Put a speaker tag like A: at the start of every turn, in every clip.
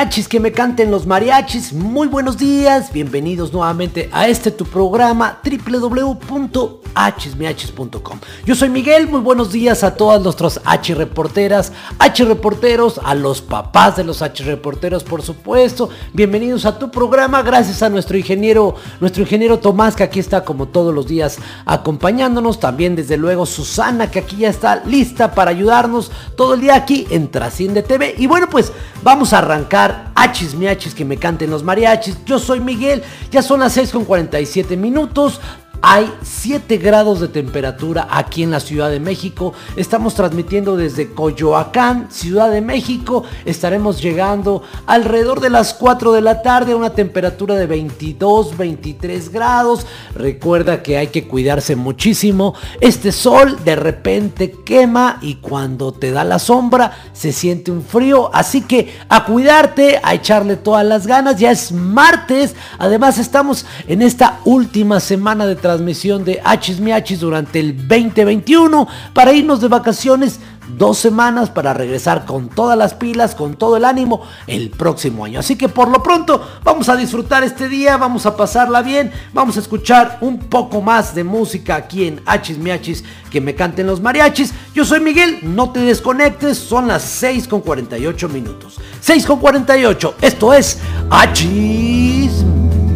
A: Achis miachis, que me canten los mariachis. Muy buenos días, bienvenidos nuevamente a este tu programa www.achismiachis.com. Yo soy Miguel, muy buenos días a todas nuestras H reporteras, H reporteros, a los papás de los H reporteros, por supuesto. Bienvenidos a tu programa, gracias a nuestro ingeniero, nuestro ingeniero Tomás, que aquí está como todos los días acompañándonos. También, desde luego, Susana, que aquí ya está lista para ayudarnos todo el día aquí en Trasciende TV. Y bueno, pues vamos a arrancar achis miachis que me canten los mariachis. Yo soy Miguel, ya son las 6 con 47 minutos. Hay 7 grados de temperatura aquí en la Ciudad de México. Estamos transmitiendo desde Coyoacán, Ciudad de México. Estaremos llegando alrededor de las 4 de la tarde a una temperatura de 22, 23 grados. Recuerda que hay que cuidarse muchísimo. Este sol de repente quema y cuando te da la sombra se siente un frío. Así que a cuidarte, a echarle todas las ganas. Ya es martes. Además estamos en esta última semana de transmisión de Hachis Miachis durante el 2021 para irnos de vacaciones dos semanas para regresar con todas las pilas, con todo el ánimo el próximo año. Así que por lo pronto vamos a disfrutar este día, vamos a pasarla bien, vamos a escuchar un poco más de música aquí en Hachis Miachis que me canten los mariachis. Yo soy Miguel, no te desconectes, son las 6 con 48 minutos. 6 con 48, esto es Hachis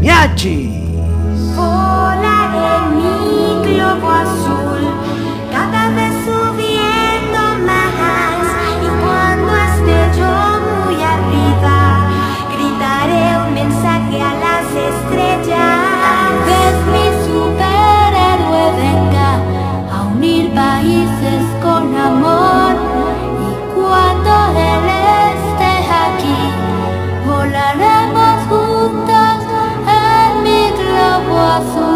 A: Miachis.
B: Volaré
C: volaremos juntos en mi globo azul.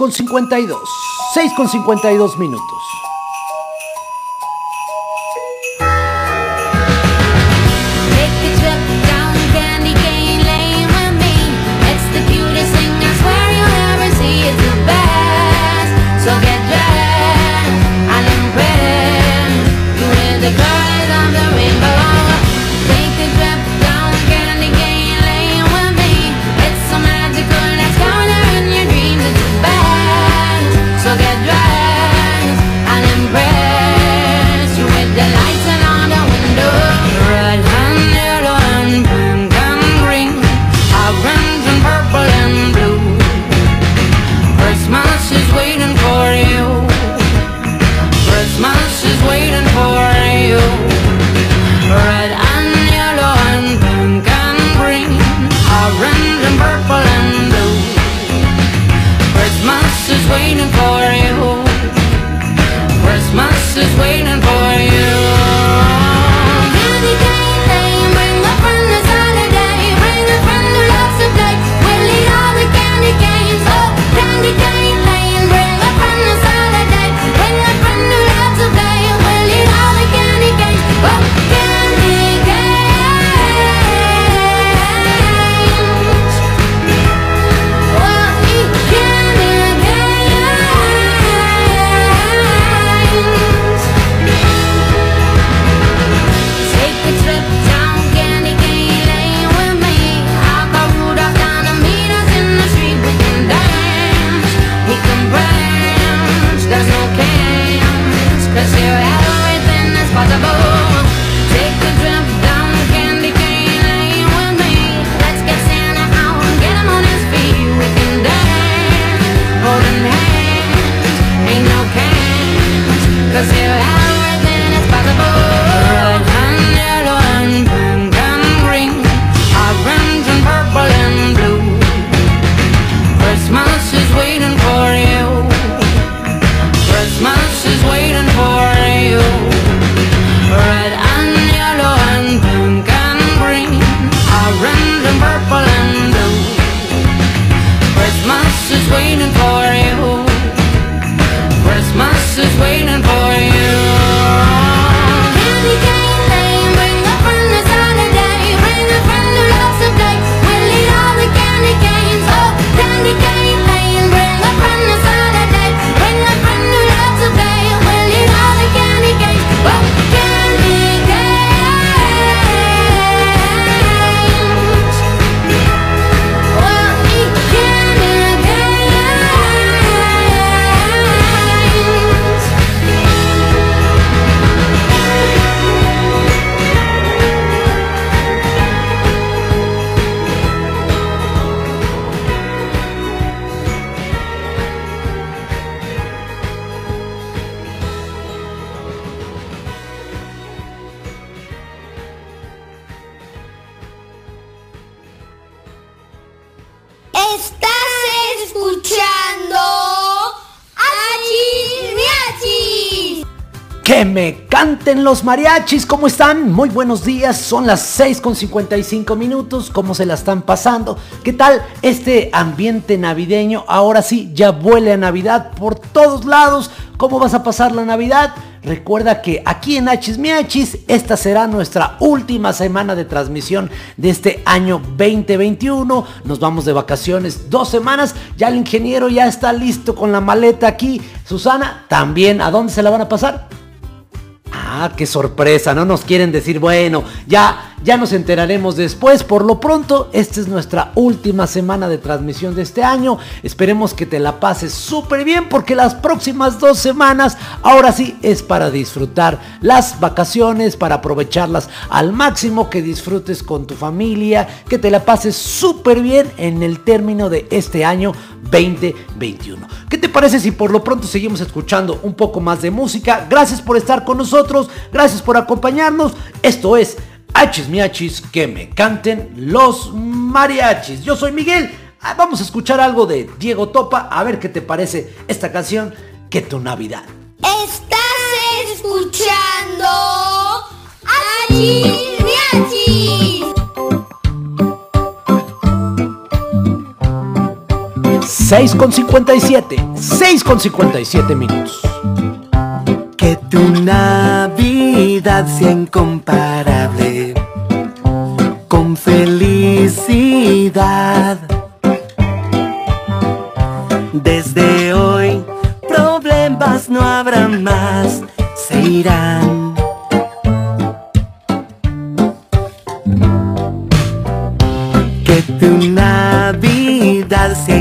B: 6.52. 6.52 minutos. Los mariachis, ¿cómo están? Muy buenos días, son las 6 con 55 minutos, ¿cómo se la están pasando? ¿Qué tal este ambiente navideño? Ahora sí, ya vuele a Navidad por todos lados, ¿cómo vas a pasar la Navidad? Recuerda que aquí en Hachis Miachis, esta será nuestra última semana de transmisión de este año 2021. Nos vamos de vacaciones dos semanas. Ya el ingeniero ya está listo con la maleta aquí. Susana, también, ¿a dónde se la van a pasar? Ah, qué sorpresa, no nos quieren decir, bueno, ya, ya nos enteraremos después. Por lo pronto, esta es nuestra última semana de transmisión de este año. Esperemos que te la pases súper bien porque las próximas dos semanas, ahora sí, es para disfrutar las vacaciones, para aprovecharlas al máximo, que disfrutes con tu familia, que te la pases súper bien en el término de este año 2021. ¿Qué te parece si por lo pronto seguimos escuchando un poco más de música? Gracias por estar con nosotros, gracias por acompañarnos. Esto es Hachis Miachis, que me canten los mariachis. Yo soy Miguel. Ah, Vamos a escuchar algo de Diego Topa, a ver qué te parece esta canción, que tu Navidad.
D: Estás escuchando Achis Miachis.
A: 6 con 57, 6 con 57 minutos.
E: Que tu Navidad sea incomparable con felicidad. Desde hoy problemas no habrá más, se irán. Que tu Navidad sea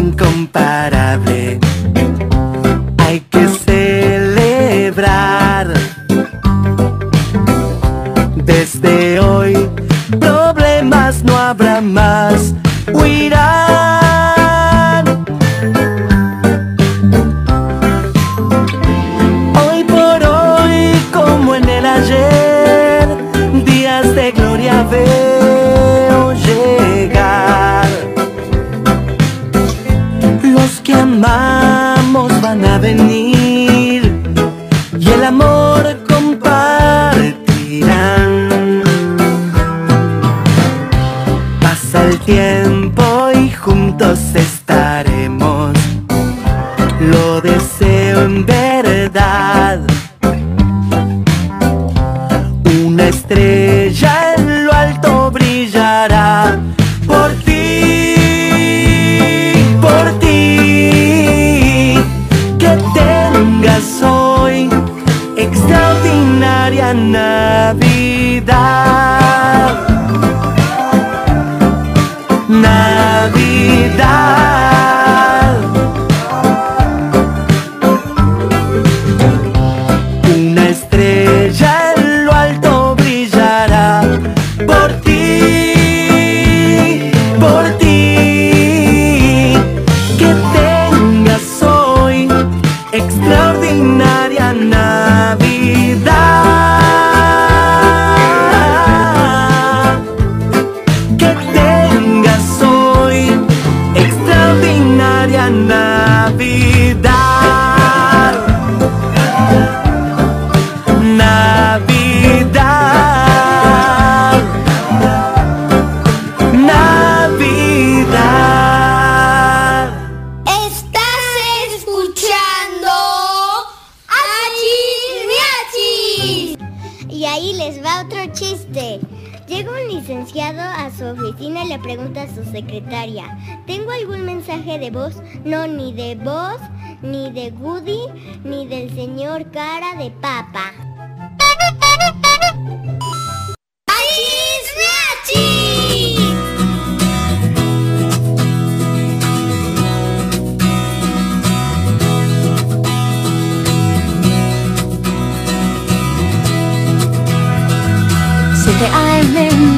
F: ahí les va otro chiste. Llega un licenciado a su oficina y le pregunta a su secretaria, ¿tengo algún mensaje de voz? No, ni de voz, ni de Woody, ni del señor cara de papa.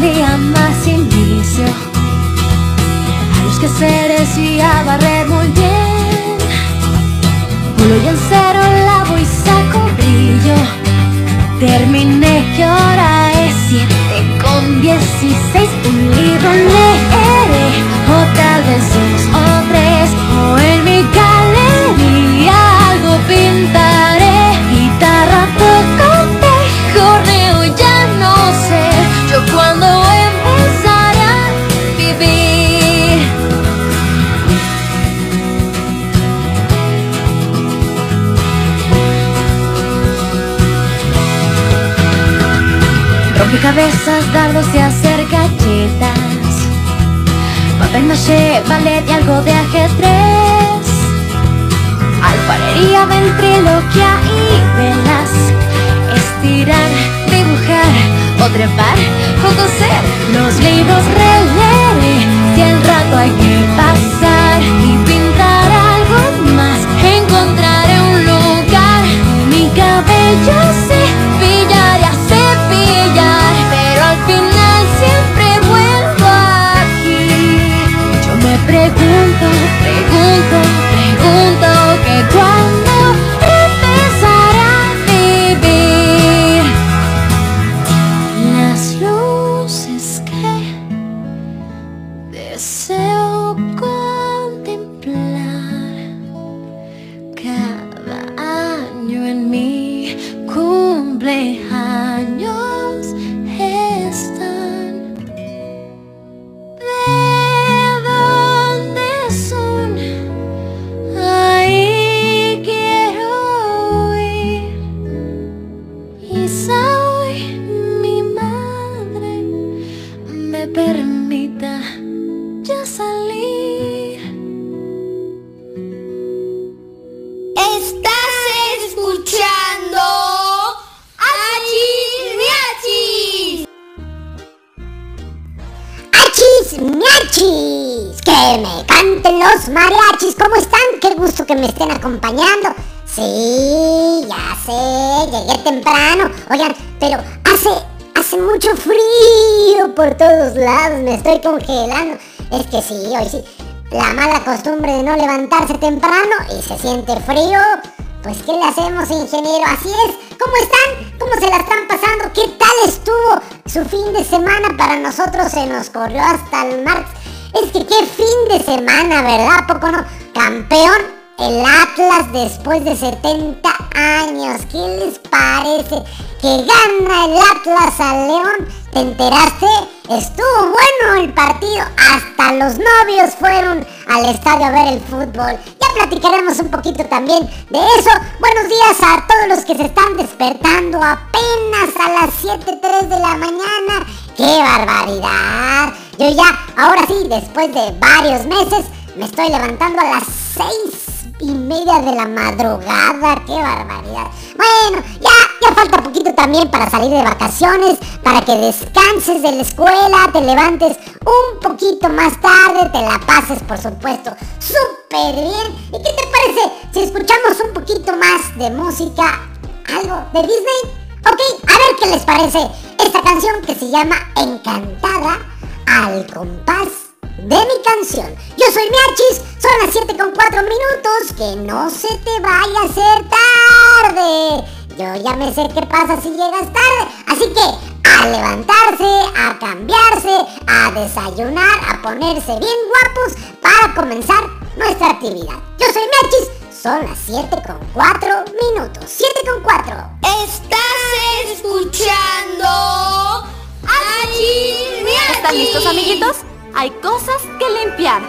B: Día más inicio. A los quehaceres y a barrer muy bien. Pulo y en cero lavo y saco brillo. Terminé que ahora es siete con dieciséis. Un libro leeré o tal vez dos Rompecabezas, dardos y hacer galletas Papel maché, ballet y algo de ajedrez. Alfarería, ventriloquia y velas Estirar, dibujar o trepar o coser Los libros releeré si el rato hay que pasar Y pintar algo más. Encontraré un lugar Mi cabello
G: 会不会？Acompañando. Sí, ya sé, llegué temprano. Oigan, pero hace, hace mucho frío por todos lados. Me estoy congelando. Es que sí, hoy sí. La mala costumbre de no levantarse temprano y se siente frío. Pues, ¿qué le hacemos, ingeniero? Así es. ¿Cómo están? ¿Cómo se la están pasando? ¿Qué tal estuvo su fin de semana? Para nosotros se nos corrió hasta el martes. Es que qué fin de semana, ¿verdad? ¿A poco no? Campeón el Atlas después de 70 años. ¿Qué les parece? Que gana el Atlas al León. ¿Te enteraste? Estuvo bueno el partido. Hasta los novios fueron al estadio a ver el fútbol. Ya platicaremos un poquito también de eso. Buenos días a todos los que se están despertando apenas a las 7.03 de la mañana. ¡Qué barbaridad! Yo ya, ahora sí, después de varios meses, me estoy levantando a las 6 y media de la madrugada, qué barbaridad. Bueno, ya, ya falta poquito también para salir de vacaciones, para que descanses de la escuela, te levantes un poquito más tarde, te la pases por supuesto súper bien. ¿Y qué te parece si escuchamos un poquito más de música? ¿Algo de Disney? Ok, a ver qué les parece esta canción que se llama Encantada al compás de mi canción. Yo soy Miachis, son las 7 con 4 minutos, que no se te vaya a hacer tarde. Yo ya me sé qué pasa si llegas tarde, así que a levantarse, a cambiarse, a desayunar, a ponerse bien guapos para comenzar nuestra actividad. Yo soy Miachis, son las 7 con 4 minutos. 7 con 4.
D: Estás escuchando. Achis
H: ¿Están listos, amiguitos? Hay cosas que limpiar.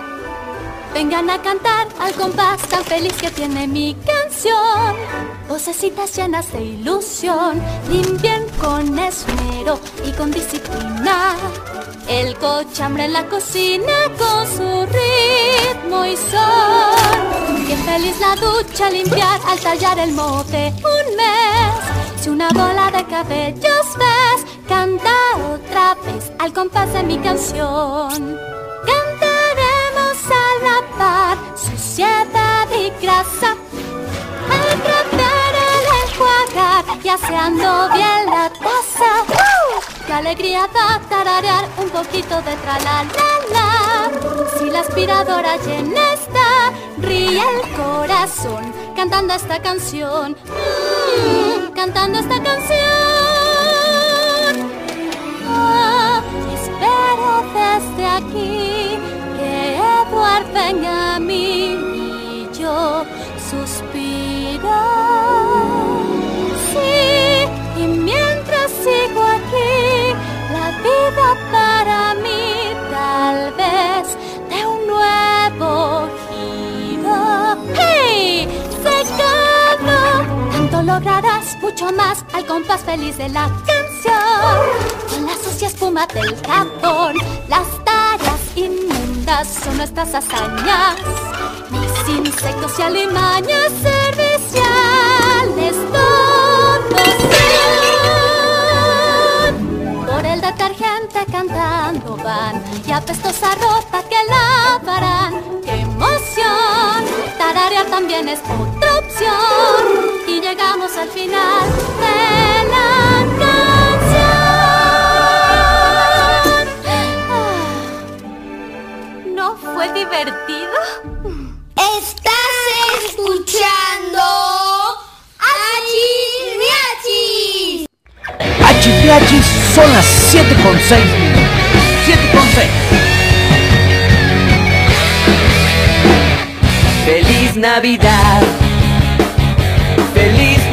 H: Vengan a cantar al compás tan feliz que tiene mi canción. Vocecitas llenas de ilusión, limpien con esmero y con disciplina. El cochambre en la cocina con su ritmo y son. Bien feliz la ducha limpiar al tallar el mote un mes. Si una bola de cabellos ves, canta otra vez al compás de mi canción. Cantaremos a la par, suciedad y grasa. Al tratar el enjuagar y aseando bien la taza. ¡Qué alegría da tararear un poquito de tra la la la! Si la aspiradora llena está, ríe el corazón cantando esta canción. Mm, cantando esta canción. Desde aquí que a mí y yo suspiro. Sí, y mientras sigo lograrás, mucho más al compás feliz de la canción. Con la sucia espuma del jabón, las tareas inmundas son nuestras hazañas. Mis insectos y alimañas serviciales todos son. Por el detergente cantando van y apestosa ropa que lavarán. ¡Qué emoción! Tararear también es opción. Y llegamos al final de la canción. ¿No fue divertido?
D: Estás escuchando. Achis
A: Achipiachis son las 7 con 6 minutos. 7 con 6.
E: Feliz Navidad,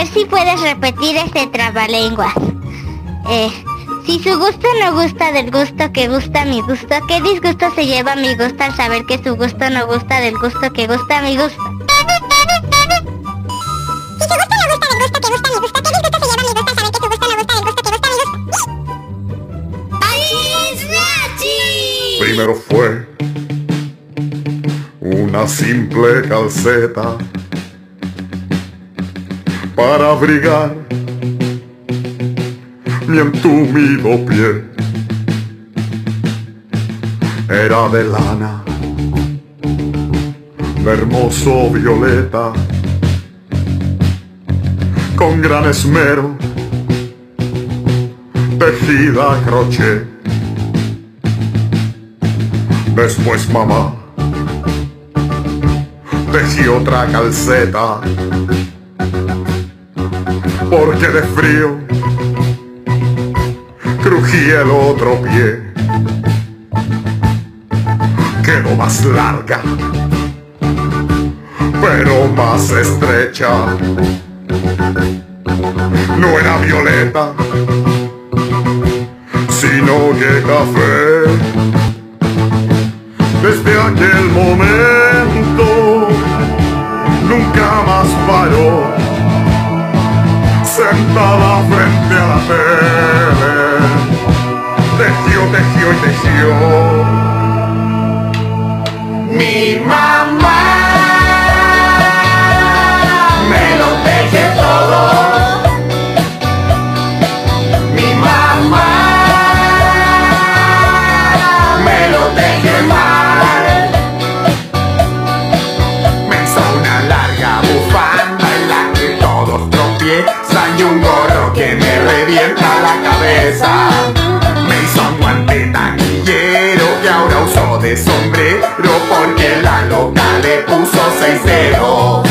I: Ver si puedes repetir este trabalenguas. Eh, si su gusto no gusta del gusto que gusta mi gusto, ¿qué disgusto se lleva mi gusto al saber que su gusto no gusta del gusto que gusta mi gusto?
J: Si su gusto no gusta del gusto que gusta mi gusto, ¿qué disgusto se lleva mi gusto al saber que su gusto no gusta del gusto que gusta mi gusto?
K: Primero fue una simple calceta para abrigar mi entumido pie. Era de lana, de hermoso violeta, con gran esmero, tejida a crochet. Después mamá tejí otra calceta porque de frío crujía el otro pie. Quedó más larga, pero más estrecha. No era violeta, sino que café. Desde aquel momento nunca más paró, sentada frente a la tele, tejió, tejió y tejió. Mi mamá y un gorro que me revienta la cabeza. Me hizo un guante taquillero que ahora uso de sombrero porque la loca le puso seis dedos.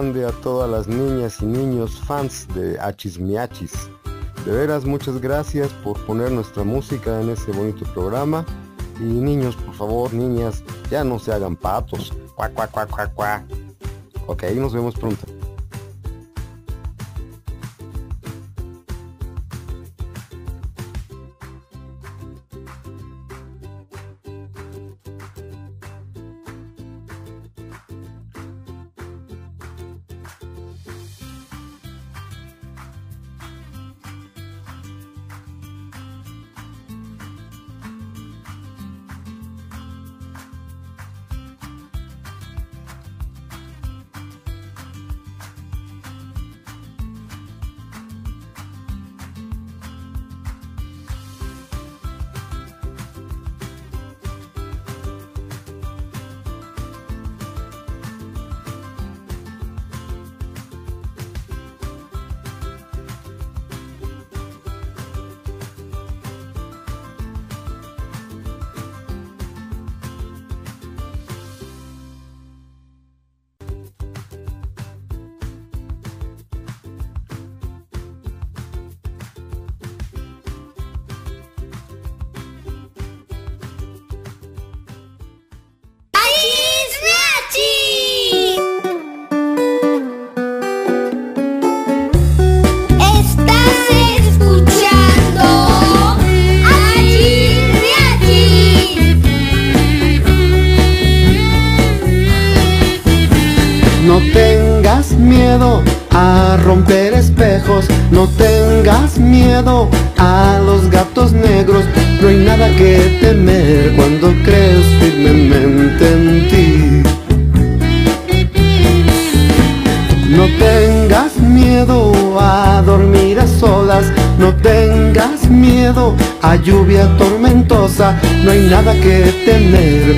L: A todas las niñas y niños fans de Achis Miachis. De veras, muchas gracias por poner nuestra música en ese bonito programa. Y niños, por favor, niñas, ya no se hagan patos. Cuac, cuac, cuac, cuac. Ok, nos vemos pronto.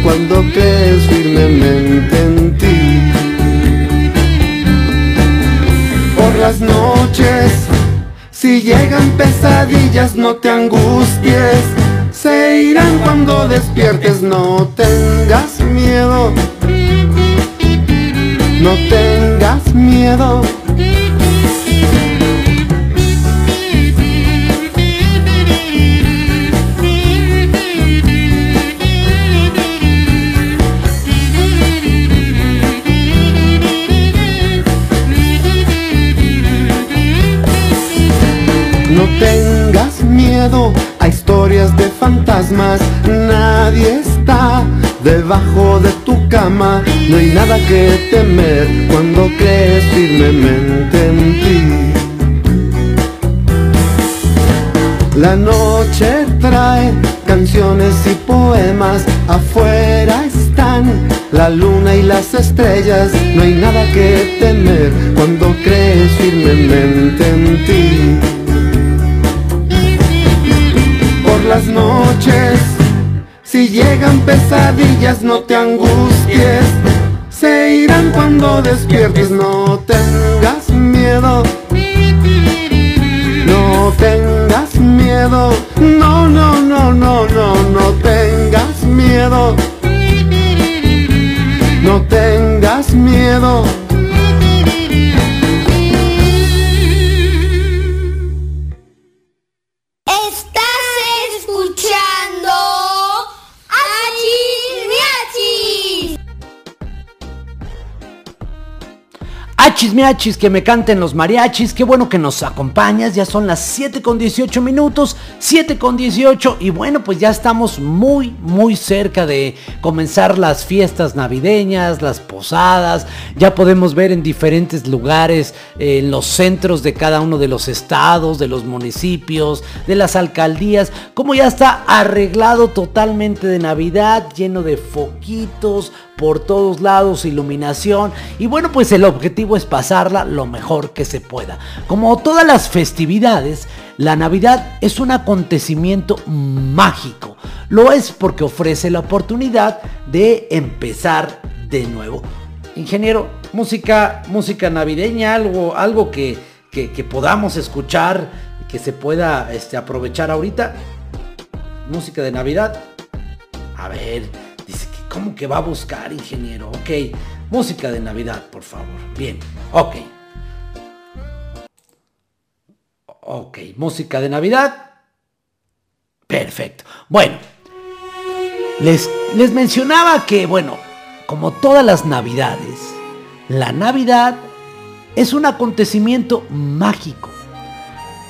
M: Cuando crees firmemente en ti. Por las noches, si llegan pesadillas, no te angusties, se irán cuando despiertes, no tengas fantasmas, nadie está debajo de tu cama, no hay nada que temer cuando crees firmemente en ti. La noche trae canciones y poemas, afuera están la luna y las estrellas, no hay nada que temer cuando crees firmemente en ti. Noches, si llegan pesadillas, no te angusties, se irán cuando despiertes, no tengas miedo. No tengas miedo, no, no, no, no, no, no tengas miedo. No tengas miedo.
A: Que me canten los mariachis, qué bueno que nos acompañas, ya son las 7 con 18 minutos, 7 con 18 y bueno, pues ya estamos muy, muy cerca de comenzar las fiestas navideñas, las posadas, ya podemos ver en diferentes lugares, eh, en los centros de cada uno de los estados, de los municipios, de las alcaldías, como ya está arreglado totalmente de Navidad, lleno de foquitos, por todos lados, iluminación y bueno pues el objetivo es pasarla lo mejor que se pueda. Como todas las festividades, la Navidad es un acontecimiento mágico. Lo es porque ofrece la oportunidad de empezar de nuevo. Ingeniero, música, música navideña, algo, algo que, que- podamos escuchar, que se pueda este, aprovechar ahorita. Música de Navidad. A ver, cómo que va a buscar, ingeniero. Ok, música de Navidad, por favor. Bien, ok. Ok, música de Navidad. Perfecto. Bueno, les, les mencionaba que, bueno, como todas las Navidades, la Navidad es un acontecimiento mágico.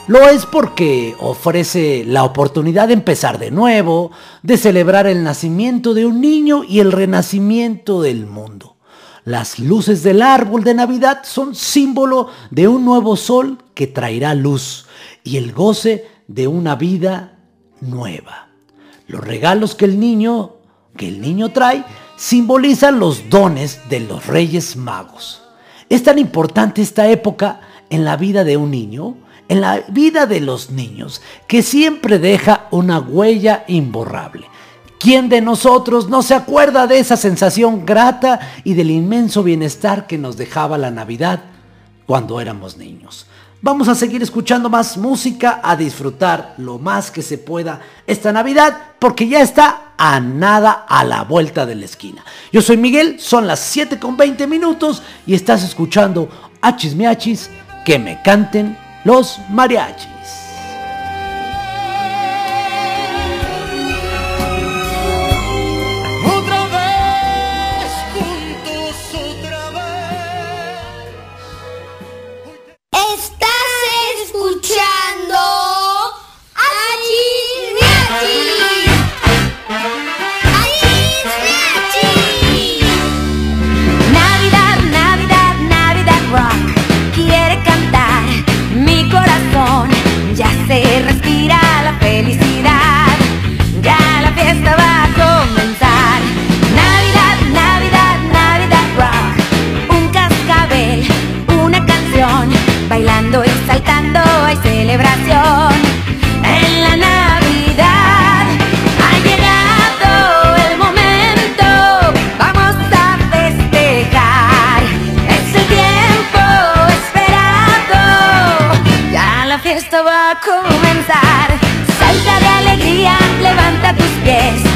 A: Lo es porque ofrece la oportunidad de empezar de nuevo, de celebrar el nacimiento de un niño y el renacimiento del mundo. Las luces del árbol de Navidad son símbolo de un nuevo sol que traerá luz y el goce de una vida nueva. Los regalos que el niño que el niño trae simbolizan los dones de los Reyes Magos. Es tan importante esta época en la vida de un niño, en la vida de los niños, que siempre deja una huella imborrable. ¿Quién de nosotros no se acuerda de esa sensación grata y del inmenso bienestar que nos dejaba la Navidad cuando éramos niños? Vamos a seguir escuchando más música, a disfrutar lo más que se pueda esta Navidad, porque ya está a nada a la vuelta de la esquina. Yo soy Miguel, son las 7 con 20 minutos y estás escuchando Achis Miachis, que me canten los mariachis.
N: Otra vez, juntos otra vez.
D: Estás escuchando
O: comenzar. Salta de alegría, levanta tus pies.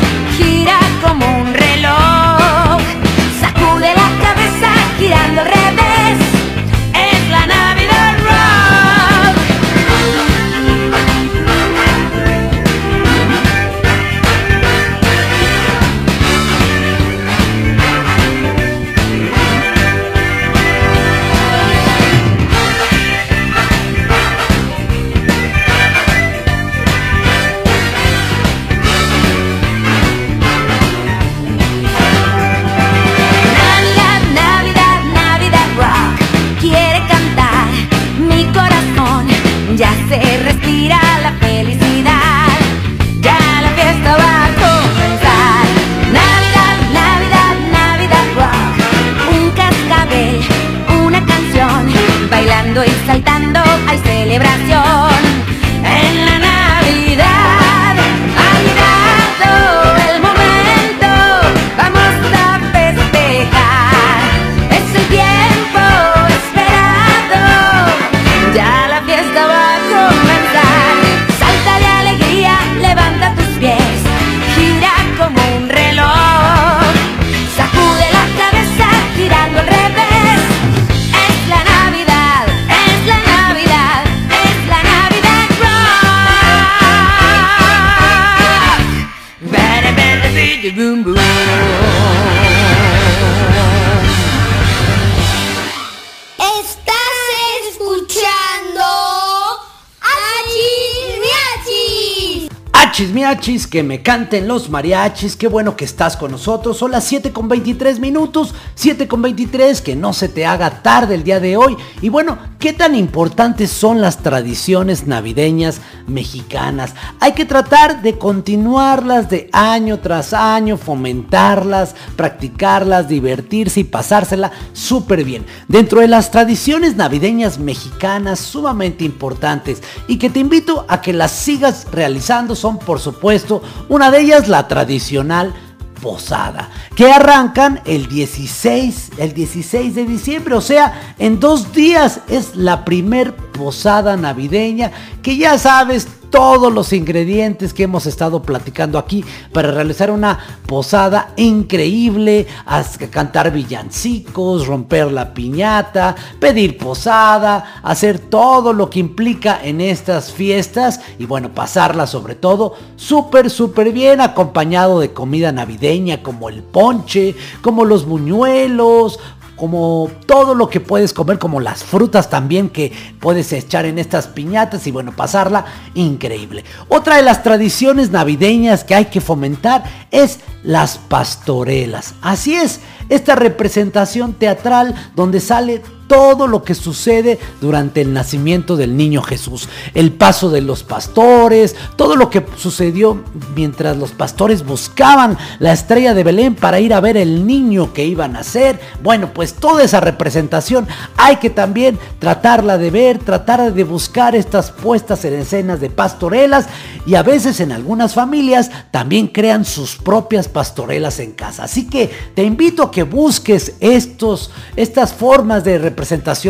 A: Canten los mariachis, qué bueno que estás con nosotros. Son las 7 con 23 minutos, 7 con 23, que no se te haga tarde el día de hoy. Y bueno, ¿qué tan importantes son las tradiciones navideñas mexicanas? Hay que tratar de continuarlas de año tras año, fomentarlas, practicarlas, divertirse y pasársela súper bien. Dentro de las tradiciones navideñas mexicanas sumamente importantes y que te invito a que las sigas realizando son por supuesto una de ellas la tradicional posada, que arrancan el 16, el 16 de diciembre, o sea, en dos días es la primer posada navideña, que ya sabes todos los ingredientes que hemos estado platicando aquí para realizar una posada increíble, cantar villancicos, romper la piñata, pedir posada, hacer todo lo que implica en estas fiestas y bueno, pasarla sobre todo súper, súper bien acompañado de comida navideña como el ponche, como los buñuelos, como todo lo que puedes comer, como las frutas también que puedes echar en estas piñatas y bueno, pasarla increíble. Otra de las tradiciones navideñas que hay que fomentar es las pastorelas. Así es, esta representación teatral donde sale todo lo que sucede durante el nacimiento del niño Jesús. El paso de los pastores, todo lo que sucedió mientras los pastores buscaban la estrella de Belén para ir a ver el niño que iba a nacer. Bueno, pues toda esa representación hay que también tratarla de ver, tratar de buscar estas puestas en escenas de pastorelas y a veces en algunas familias también crean sus propias pastorelas en casa. Así que te invito a que busques estos, estas formas de representación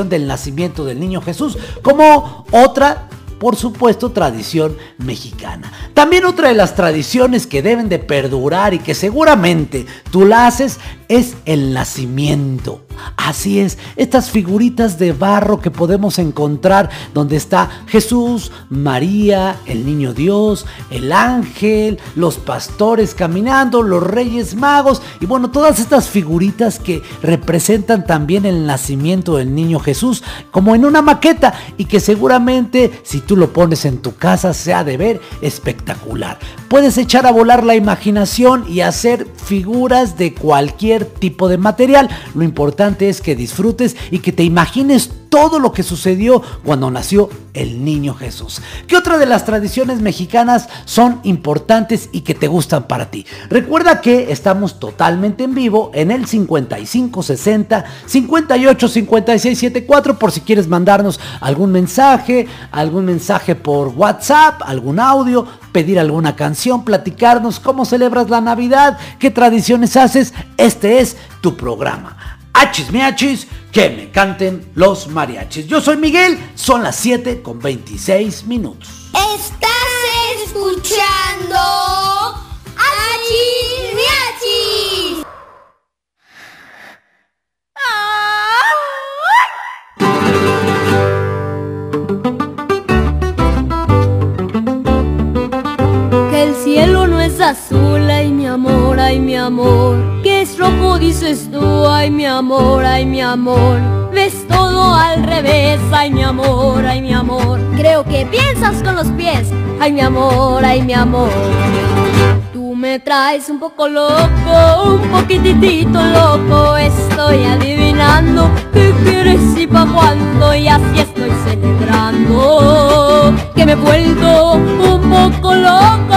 A: del nacimiento del niño Jesús como otra por supuesto, tradición mexicana. También otra de las tradiciones que deben de perdurar y que seguramente tú la haces es el nacimiento. Así es, estas figuritas de barro que podemos encontrar donde está Jesús, María, el niño Dios, el ángel, los pastores caminando, los reyes magos y bueno, todas estas figuritas que representan también el nacimiento del niño Jesús como en una maqueta y que seguramente si tú lo pones en tu casa se ha de ver espectacular. Puedes echar a volar la imaginación y hacer figuras de cualquier tipo de material. Lo importante es que disfrutes y que te imagines todo lo que sucedió cuando nació el niño Jesús. ¿Qué otra de las tradiciones mexicanas son importantes y que te gustan para ti? Recuerda que estamos totalmente en vivo en el 5560 58 56 74 por si quieres mandarnos algún mensaje, algún mensaje por WhatsApp, algún audio, pedir alguna canción, platicarnos cómo celebras la Navidad, qué tradiciones haces. Este es tu programa. Hachis miachis, que me canten los mariachis. Yo soy Miguel, son las 7 con 26 minutos.
D: Estás escuchando Achis Miachis.
P: Que el cielo no es azul, ay mi amor, ay mi amor. Rojo, dices tú, ay mi amor, ay mi amor. Ves todo al revés, ay mi amor, ay mi amor. Creo que piensas con los pies, ay mi amor, ay mi amor. Tú me traes un poco loco, un poquitito loco. Estoy adivinando qué quieres y pa' cuándo, y así estoy celebrando que me he vuelto un poco loco.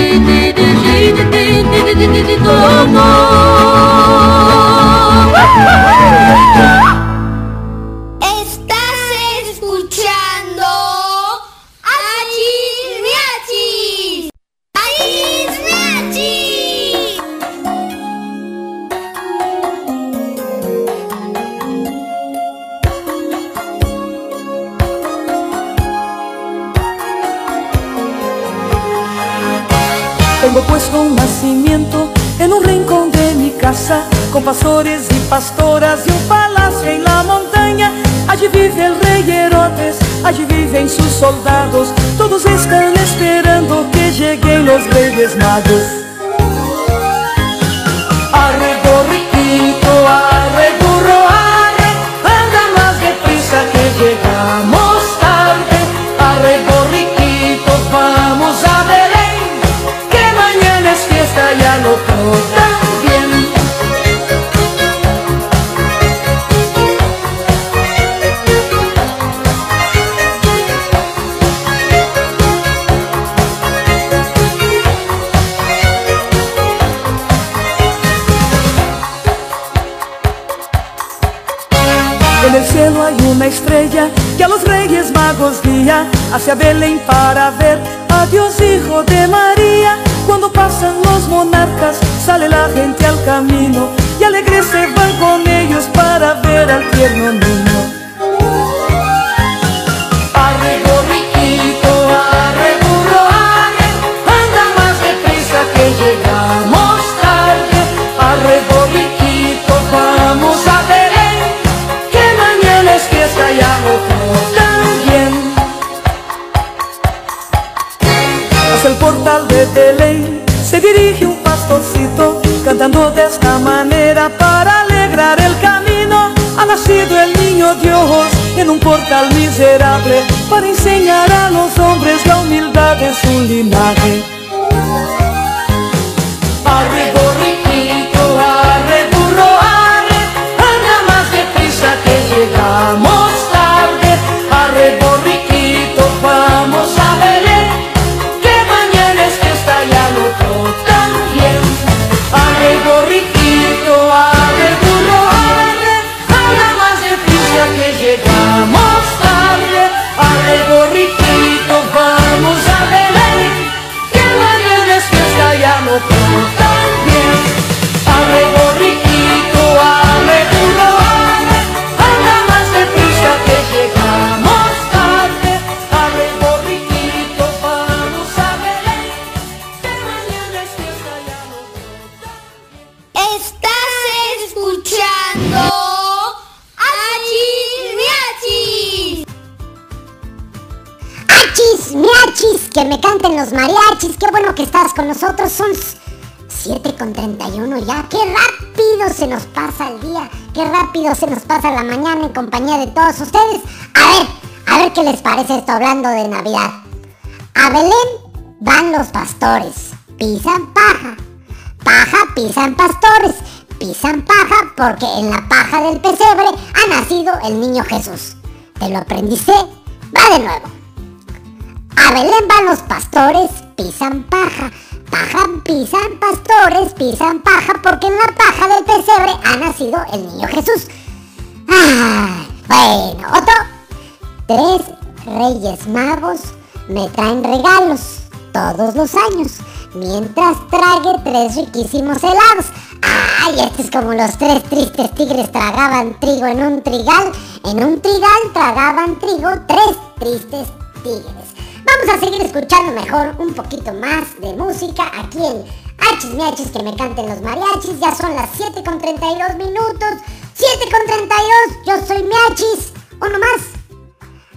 D: Estás
Q: hacia Belén
G: todos ustedes! A ver, a ver qué les parece esto hablando de Navidad. A Belén van los pastores. Pisan paja. Paja pisan pastores. Pisan paja porque en la paja del pesebre ha nacido el niño Jesús. ¿Te lo aprendiste? Va de nuevo. A Belén van los pastores, pisan paja. Paja, pisan pastores, pisan paja, porque en la paja del pesebre ha nacido el niño Jesús. Ah, bueno, otro. Tres reyes magos me traen regalos todos los años, mientras trague tres riquísimos helados. Ay, este es como los tres tristes tigres tragaban trigo en un trigal. En un trigal tragaban trigo tres tristes tigres. Vamos a seguir escuchando mejor un poquito más de música aquí en Hachis Miachis que me canten los mariachis. Ya son las 7 con 32 minutos. 7 con 32, yo soy Miachis. Uno más.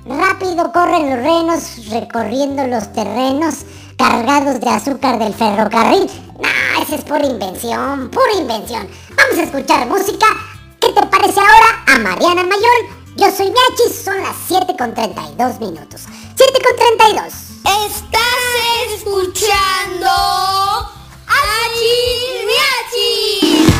G: Rápido corren los renos recorriendo los terrenos cargados de azúcar del ferrocarril. Nah, esa es pura invención, pura invención. Vamos a escuchar música. ¿Qué te parece ahora a Mariana Mayor? Yo soy Miachis, son las 7 con 32 minutos. 7 con 32.
D: Estás escuchando Achis Miachis.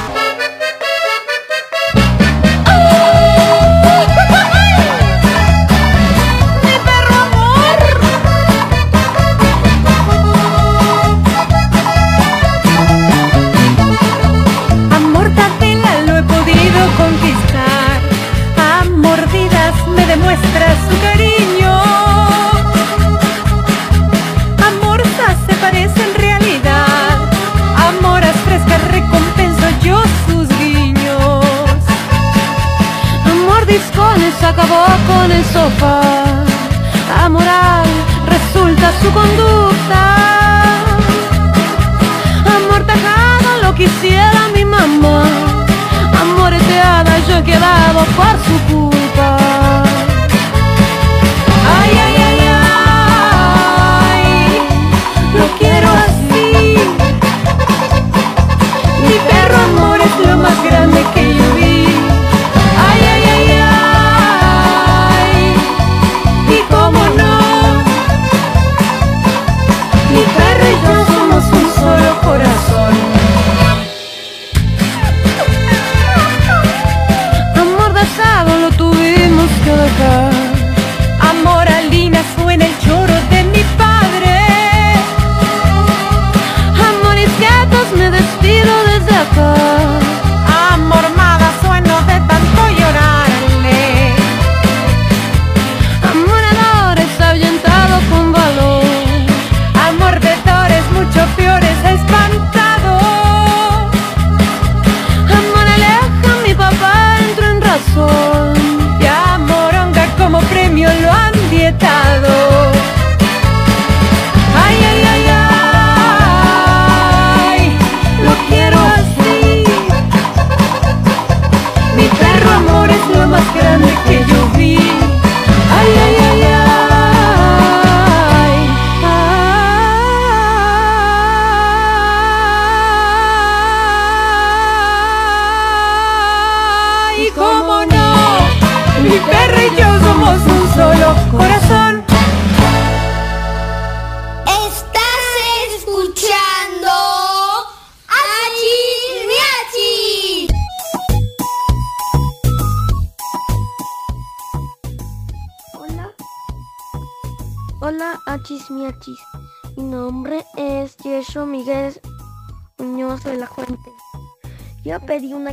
R: planes acabó con el sofá. Amoral resulta su conducta. Amortajada lo quisiera mi mamá.
P: Amoreteada yo he quedado por su culpa. Ay, ay, ay, ay, lo quiero así. Mi perro amor es lo más grande que yo vi.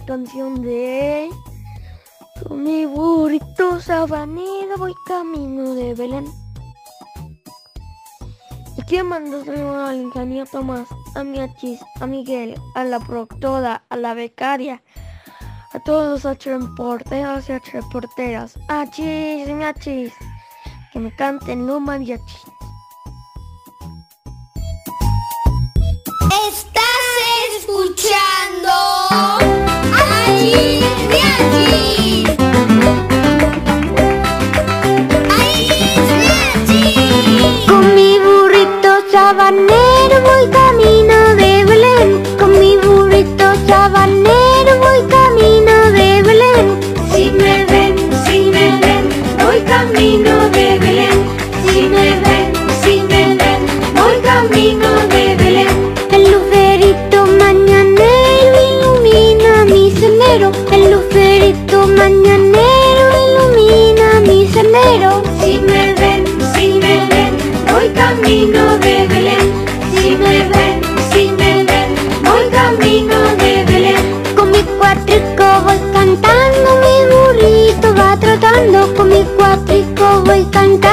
S: canción de... Mi burrito sabanero voy camino de Belén. Y quiero mandar al ingeniero Tomás, a mi achis, a Miguel, a la proctora, a la becaria, a todos los reporteros y reporteras. Achis, mi achis, que me canten los mariachis.
D: Estás escuchando.
B: Con mi burrito sabanero voy camino de Belén, con mi burrito sabanero.
P: quá thì cô Cuático voy
B: cantando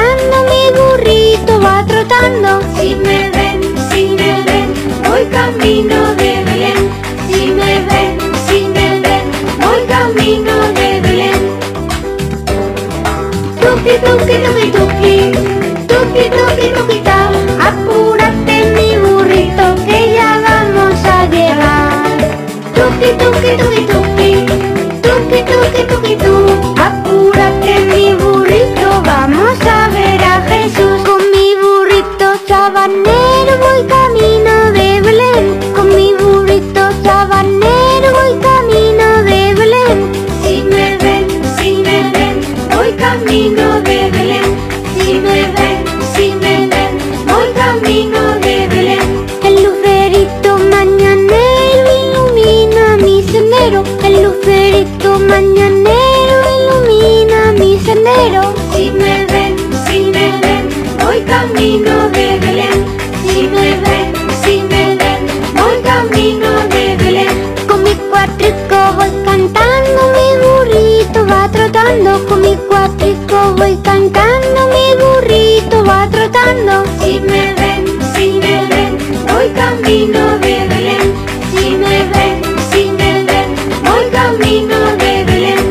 B: voy cantando, mi burrito va trotando.
P: Si me ven, si me ven, voy camino de Belén. Si me ven, si me ven, voy camino de Belén.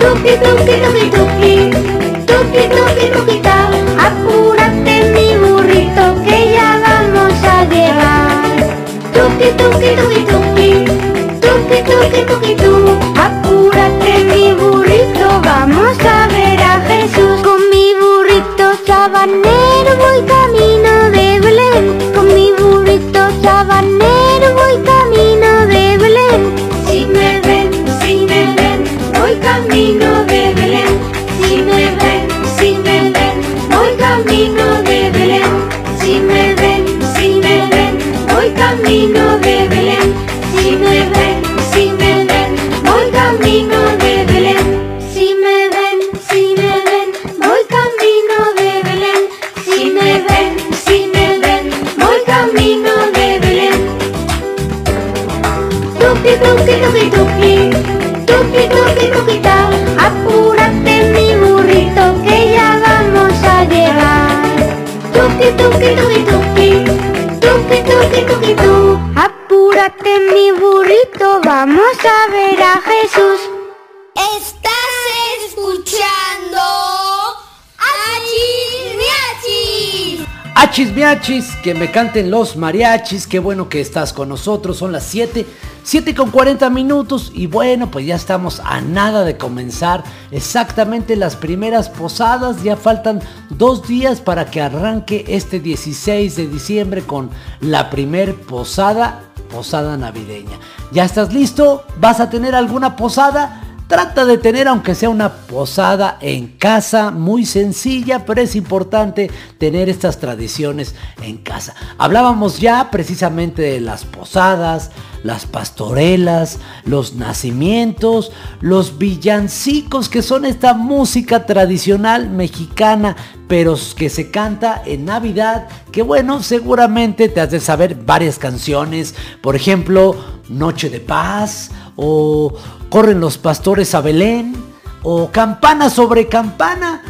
B: Tupi, tupi, tupi, tupi, tupi, tupi, tupi, apúrate mi burrito que ya vamos a llegar. Tupi, tupi, tupi, tupi, tupi, tupi, tupi, Que
H: me
A: canten los mariachis, qué bueno que estás con nosotros, son las 7, 7 con 40 minutos y bueno, pues ya estamos a nada de comenzar exactamente las primeras posadas, ya faltan dos días para que arranque este 16 de diciembre con la primer posada, posada navideña. ¿Ya estás listo? ¿Vas a tener alguna posada? Trata de tener aunque sea una posada en casa, muy sencilla, pero es importante tener estas tradiciones en casa. Hablábamos ya precisamente de las posadas, las pastorelas, los nacimientos, los villancicos, que son esta música tradicional mexicana, pero que se canta en Navidad, que bueno, seguramente te has de saber varias canciones, por ejemplo, Noche de Paz, o Corren los pastores a Belén, o Campana sobre campana.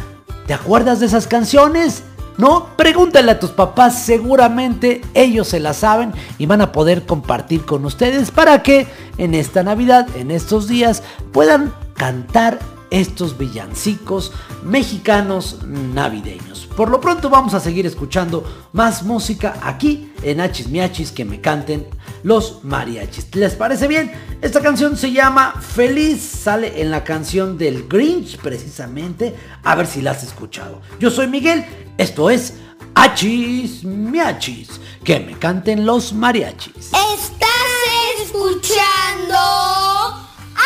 A: ¿Te acuerdas de esas canciones? ¿No? Pregúntale a tus papás, seguramente ellos se las saben y van a poder compartir con ustedes para que en esta Navidad, en estos días, puedan cantar estos villancicos mexicanos navideños. Por lo pronto vamos a seguir escuchando más música aquí en Hachis Miachis que me canten los mariachis. ¿Les parece bien? Esta canción se llama Feliz, sale en la canción del Grinch precisamente. A ver si la has escuchado. Yo soy Miguel, esto es Hachis Miachis, que me canten los mariachis.
D: Estás escuchando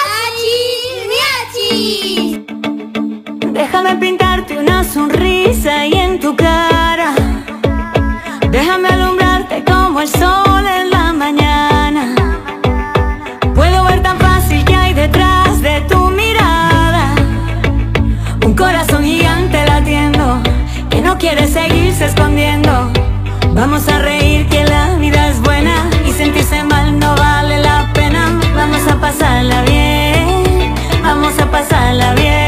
D: Achis Miachis.
H: Déjame pintarte una sonrisa y en tu cara. Déjame alumbrarte como el sol pasarla bien, vamos a pasarla bien.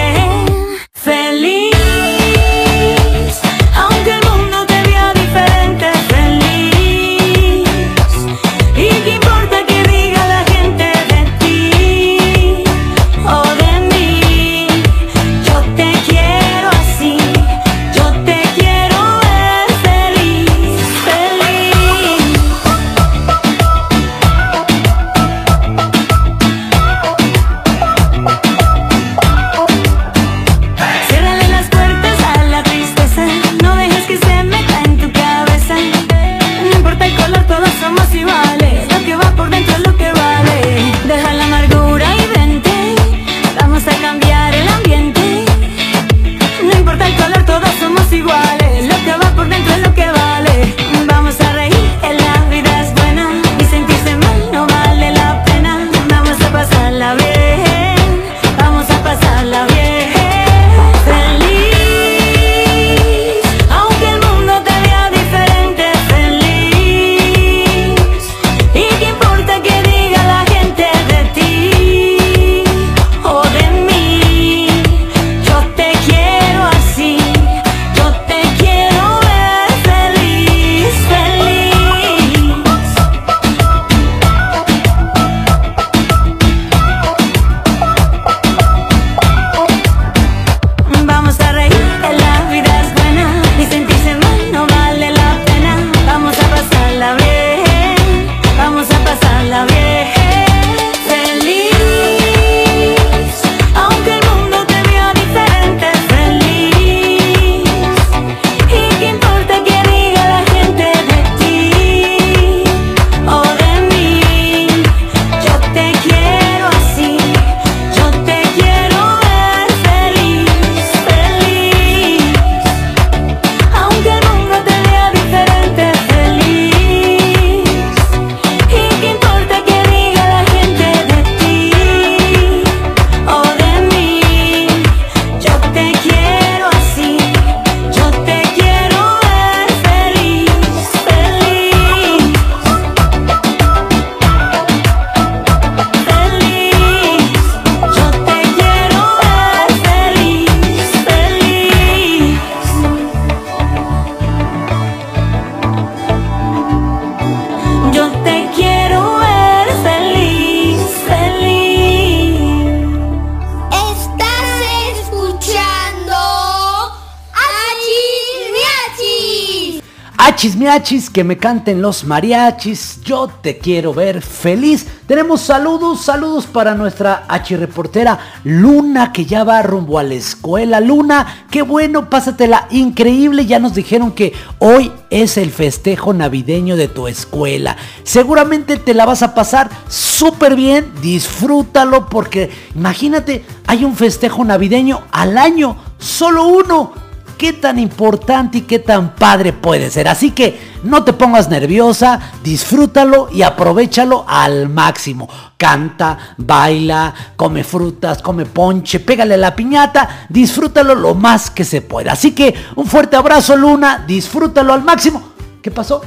A: Achis miachis, que me canten los mariachis, yo te quiero ver feliz. Tenemos saludos, saludos para nuestra H reportera Luna, que ya va rumbo a la escuela. Luna, qué bueno, pásatela increíble. Ya nos dijeron que hoy es el festejo navideño de tu escuela. Seguramente te la vas a pasar súper bien, disfrútalo, porque imagínate, hay un festejo navideño al año, solo uno qué tan importante y qué tan padre puede ser. Así que no te pongas nerviosa, disfrútalo y aprovechalo al máximo. Canta, baila, come frutas, come ponche, pégale la piñata, disfrútalo lo más que se pueda. Así que un fuerte abrazo Luna, disfrútalo al máximo. ¿Qué pasó?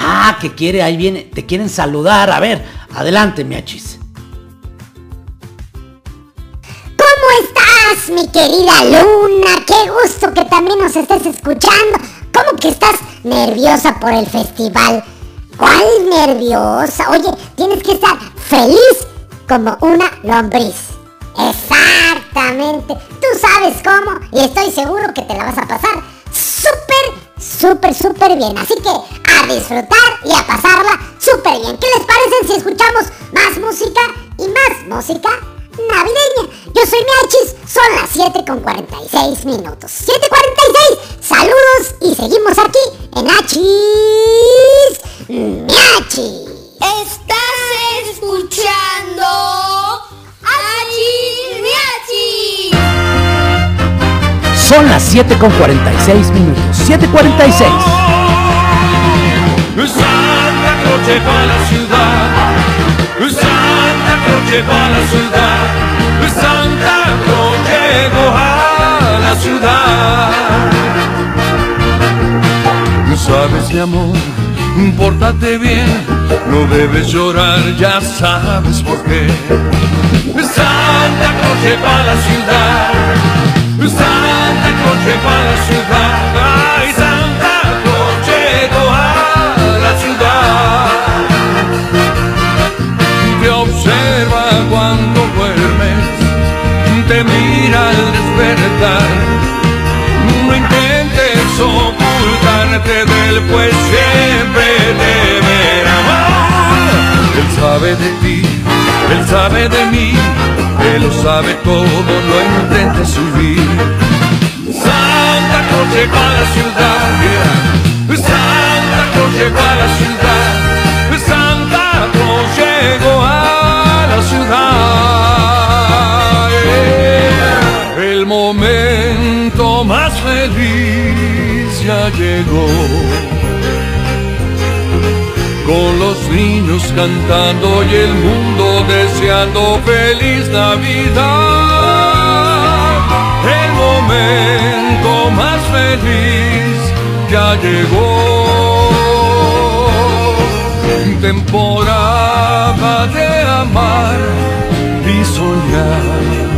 A: Ah, que quiere, ahí viene, te quieren saludar. A ver, adelante, miachis.
G: ¿Cómo estás, mi querida Luna? Qué gusto que también nos estés escuchando. ¿Cómo que estás nerviosa por el festival? ¿Cuál nerviosa? Oye, tienes que estar feliz como una lombriz. Exactamente. Tú sabes cómo y estoy seguro que te la vas a pasar súper, súper, súper bien. Así que a disfrutar y a pasarla súper bien. ¿Qué les parece si escuchamos más música y más música navideña? Yo soy Miachis, son las 7 con 46 minutos. 7.46, saludos y seguimos aquí en Hachis Miachis.
D: Estás escuchando Achis Miachis.
A: Son las 7 con 46 minutos. 7.46.
T: Santa Cruz llegó a la ciudad. Llegó a la ciudad. Santa Cruz llegó a la ciudad. Sabes, mi amor, pórtate bien, no debes llorar, ya sabes por qué. Santa Cruz llegó a la ciudad. Santa Cruz llegó a la ciudad. Ay, Santa te mira al despertar. No intentes ocultarte del pues siempre te verá. Él sabe de ti, él sabe de mí, él lo sabe todo, no intentes subir. Santa Cruz llegó a la ciudad. Santa Cruz llegó a la ciudad, Santa Cruz llegó a la ciudad. El momento más feliz ya llegó con los niños cantando y el mundo deseando feliz Navidad. El momento más feliz ya llegó. Temporada de amar y soñar.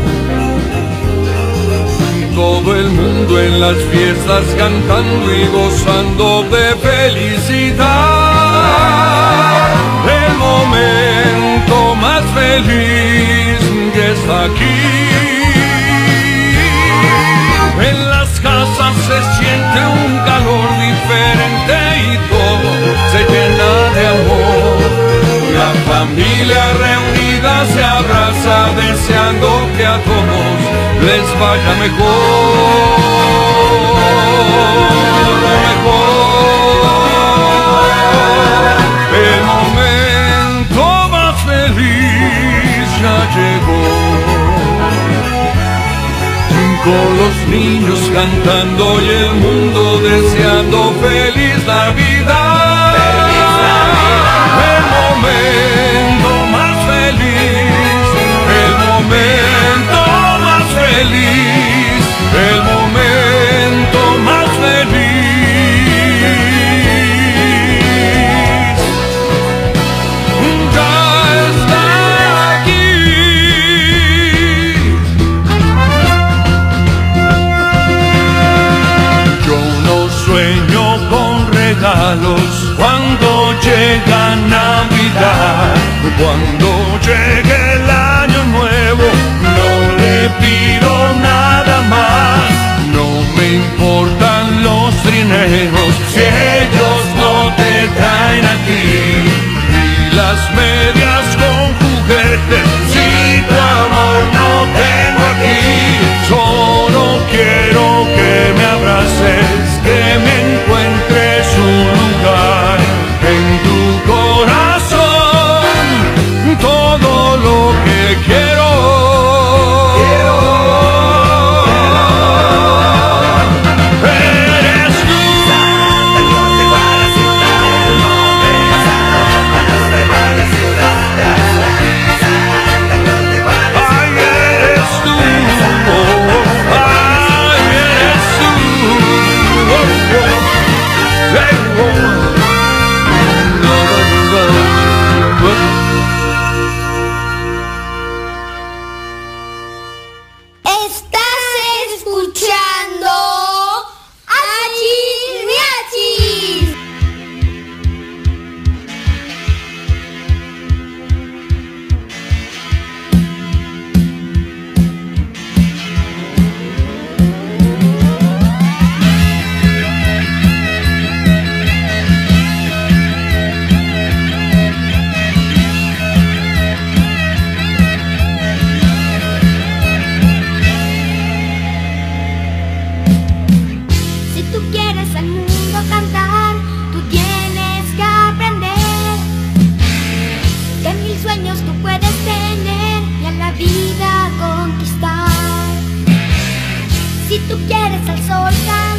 T: El mundo en las fiestas cantando y gozando de felicidad. El momento más feliz que está aquí. En las casas se siente un calor diferente y todo familia reunida se abraza deseando que a todos les vaya mejor. Mejor. El momento más feliz ya llegó con los niños cantando
P: Si quieres al mundo cantar, tú tienes que aprender que mil sueños tú puedes tener y a la vida conquistar. Si tú quieres al
B: sol caer,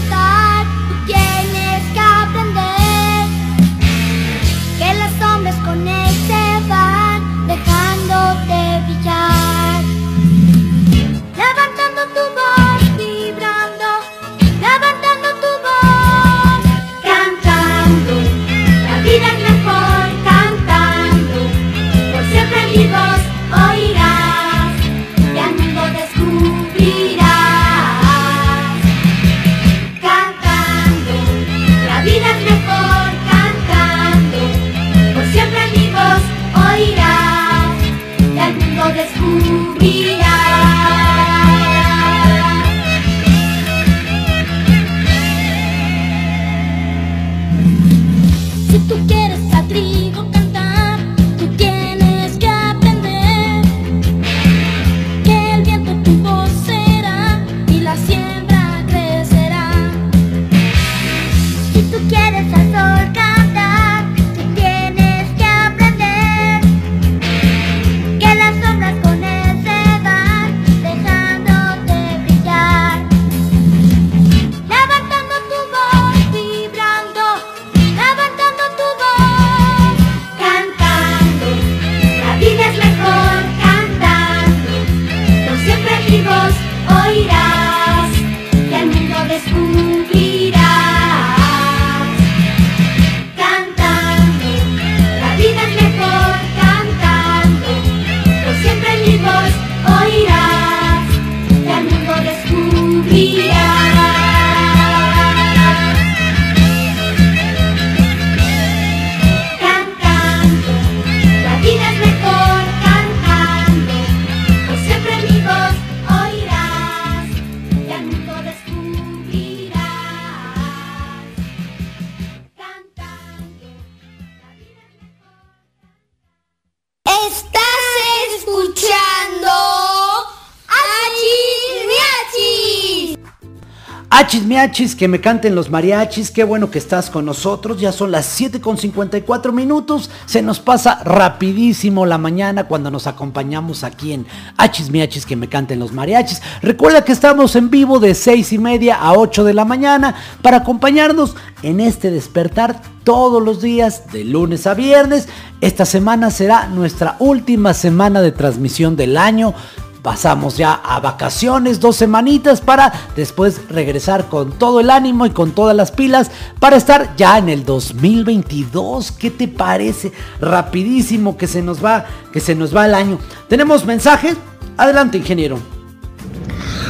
B: Achis miachis,
A: que me canten los mariachis, qué bueno que estás con nosotros, ya son las 7 con 54 minutos, se nos pasa rapidísimo la mañana cuando nos acompañamos aquí en Achis miachis, que me canten los mariachis. Recuerda que estamos en vivo de 6 y media a 8 de la mañana para acompañarnos en este despertar todos los días de lunes a viernes. Esta semana será nuestra última semana de transmisión del año. Pasamos ya a vacaciones, dos semanitas para después regresar con todo el ánimo y con todas las pilas para estar ya en el 2022. ¿Qué te parece? Rapidísimo que se nos va, que se nos va el año. ¿Tenemos mensajes? Adelante, ingeniero.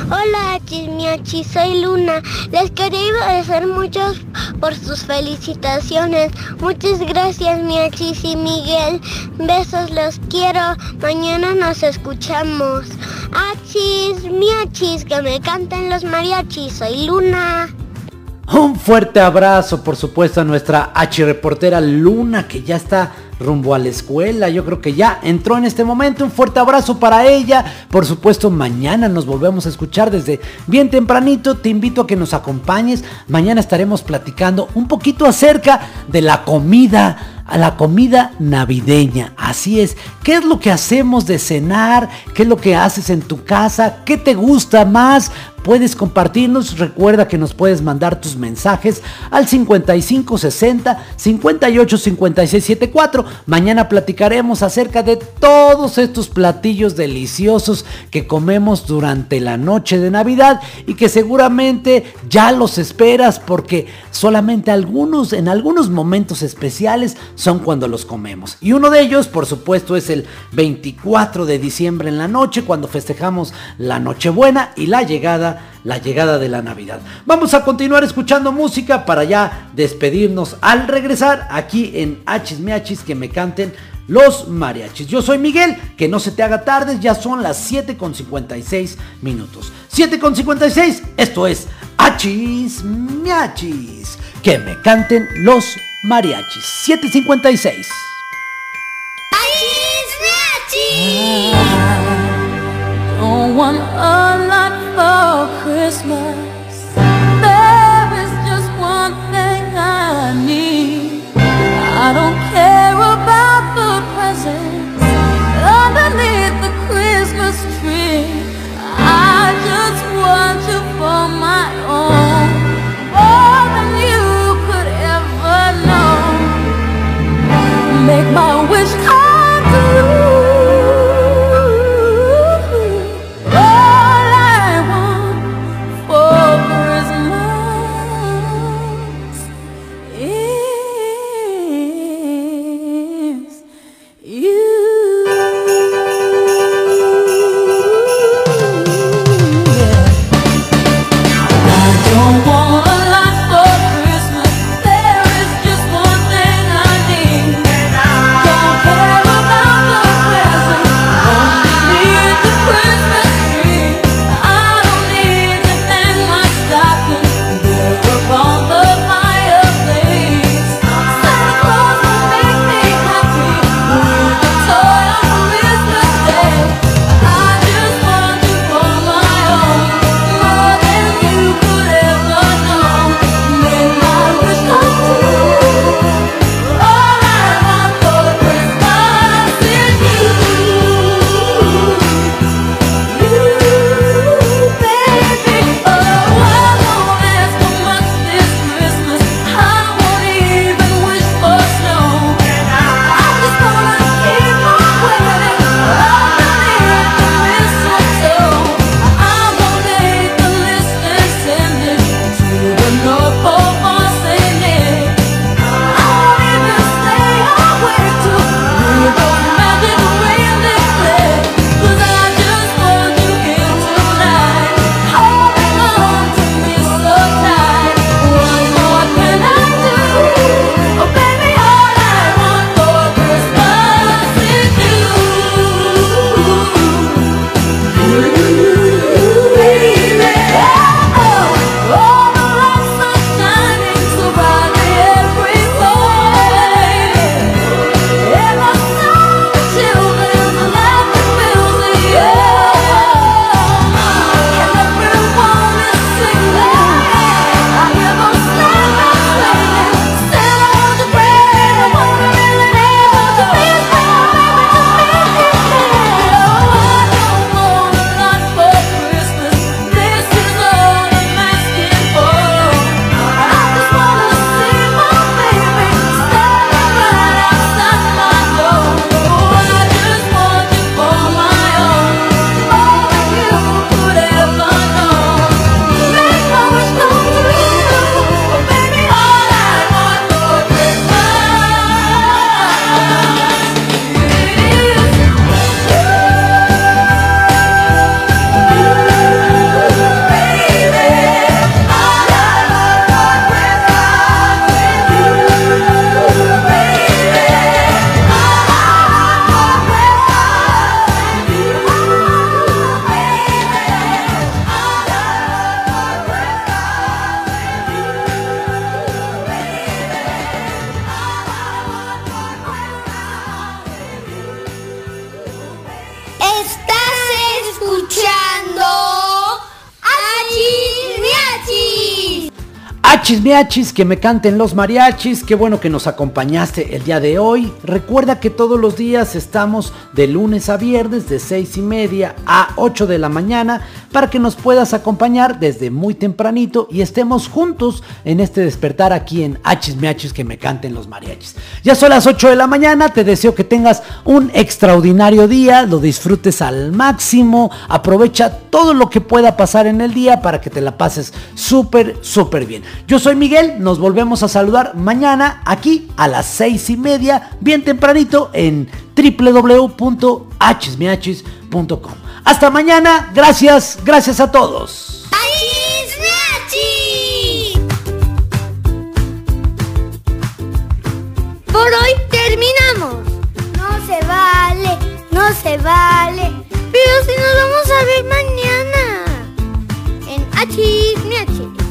F: Hola Chismiachi, soy Luna. Les quería agradecer mucho por sus felicitaciones. Muchas gracias Miachis y Miguel. Besos, los quiero. Mañana nos escuchamos. Achis, Miachis, que me canten los mariachis. Soy Luna.
A: Un fuerte abrazo, por supuesto, a nuestra H reportera Luna, que ya está rumbo a la escuela. Yo creo que ya entró en este momento. Un fuerte abrazo para ella. Por supuesto, mañana nos volvemos a escuchar desde bien tempranito. Te invito a que nos acompañes. Mañana estaremos platicando un poquito acerca de la comida a la comida navideña. Así es. ¿Qué es lo que hacemos de cenar? ¿Qué es lo que haces en tu casa? ¿Qué te gusta más? Puedes compartirnos. Recuerda que nos puedes mandar tus mensajes al 5560 58 56 74. Mañana platicaremos acerca de todos estos platillos deliciosos que comemos durante la noche de Navidad y que seguramente ya los esperas porque solamente algunos en algunos momentos especiales son cuando los comemos. Y uno de ellos, por supuesto, es el 24 de diciembre en la noche cuando festejamos la Nochebuena y la llegada la llegada de la Navidad. Vamos a continuar escuchando música para ya despedirnos al regresar aquí en Hachis Miachis que me canten los mariachis. Yo soy Miguel, que no se te haga tarde, ya son las 7 con 56 minutos. 7 con 56, esto es Hachis Miachis, que me canten los mariachis. 756.
P: Don't
A: miachis, que me canten los mariachis, qué bueno que nos acompañaste el día de hoy. Recuerda que todos los días estamos de lunes a viernes de 6 y media a 8 de la mañana para que nos puedas acompañar desde muy tempranito y estemos juntos en este despertar aquí en Achis miachis, que me canten los mariachis. Ya son las 8 de la mañana, te deseo que tengas un extraordinario día, lo disfrutes al máximo, aprovecha todo lo que pueda pasar en el día para que te la pases súper, súper bien. Yo soy Miguel, nos volvemos a saludar mañana aquí a las seis y media, bien tempranito en www.hsmiachis.com. Hasta mañana, gracias, gracias a todos.
B: Por hoy terminamos. No se vale, no se vale. Pero si nos vamos a ver mañana. En Miachis.